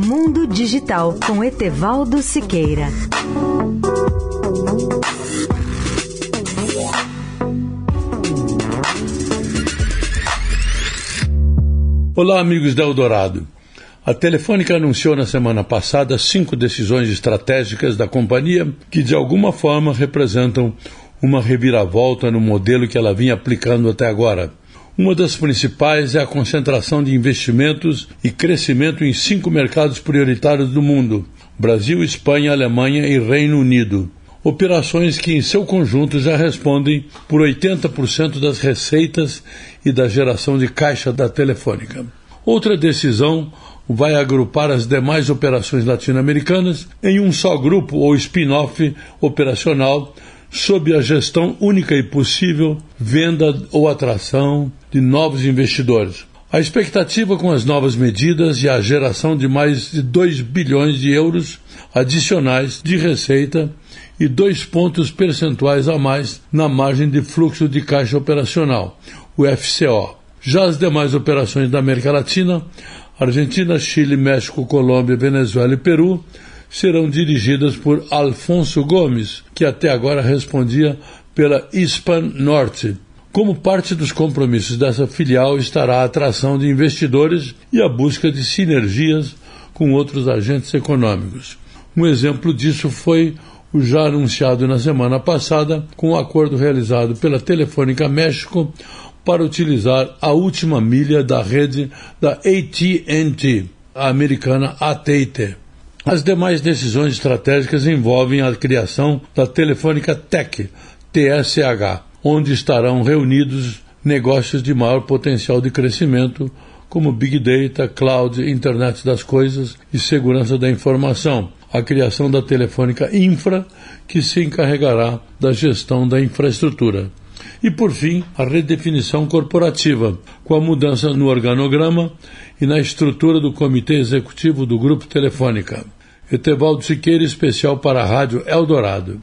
Mundo Digital com Etevaldo Siqueira. Olá, amigos da Eldorado. A Telefônica anunciou na semana passada cinco decisões estratégicas da companhia que, de alguma forma, representam uma reviravolta no modelo que ela vinha aplicando até agora. Uma das principais é a concentração de investimentos e crescimento em cinco mercados prioritários do mundo: Brasil, Espanha, Alemanha e Reino Unido. Operações que, em seu conjunto, já respondem por 80% das receitas e da geração de caixa da Telefônica. Outra decisão vai agrupar as demais operações latino-americanas em um só grupo ou spin-off operacional sob a gestão única e possível, venda ou atração de novos investidores. A expectativa com as novas medidas e a geração de mais de 2 bilhões de euros adicionais de receita e dois pontos percentuais a mais na margem de fluxo de caixa operacional, o FCO. Já as demais operações da América Latina, Argentina, Chile, México, Colômbia, Venezuela e Peru, serão dirigidas por Alfonso Gomes, que até agora respondia pela Hispan Norte. Como parte dos compromissos dessa filial estará a atração de investidores e a busca de sinergias com outros agentes econômicos. Um exemplo disso foi o já anunciado na semana passada com o acordo realizado pela Telefônica México para utilizar a última milha da rede da AT&T, a americana AT&T. As demais decisões estratégicas envolvem a criação da Telefônica Tech, TSH, onde estarão reunidos negócios de maior potencial de crescimento, como Big Data, Cloud, Internet das Coisas e Segurança da Informação. A criação da Telefônica Infra, que se encarregará da gestão da infraestrutura. E, por fim, a redefinição corporativa, com a mudança no organograma e na estrutura do Comitê Executivo do Grupo Telefônica. Etevaldo Siqueira, especial para a Rádio Eldorado.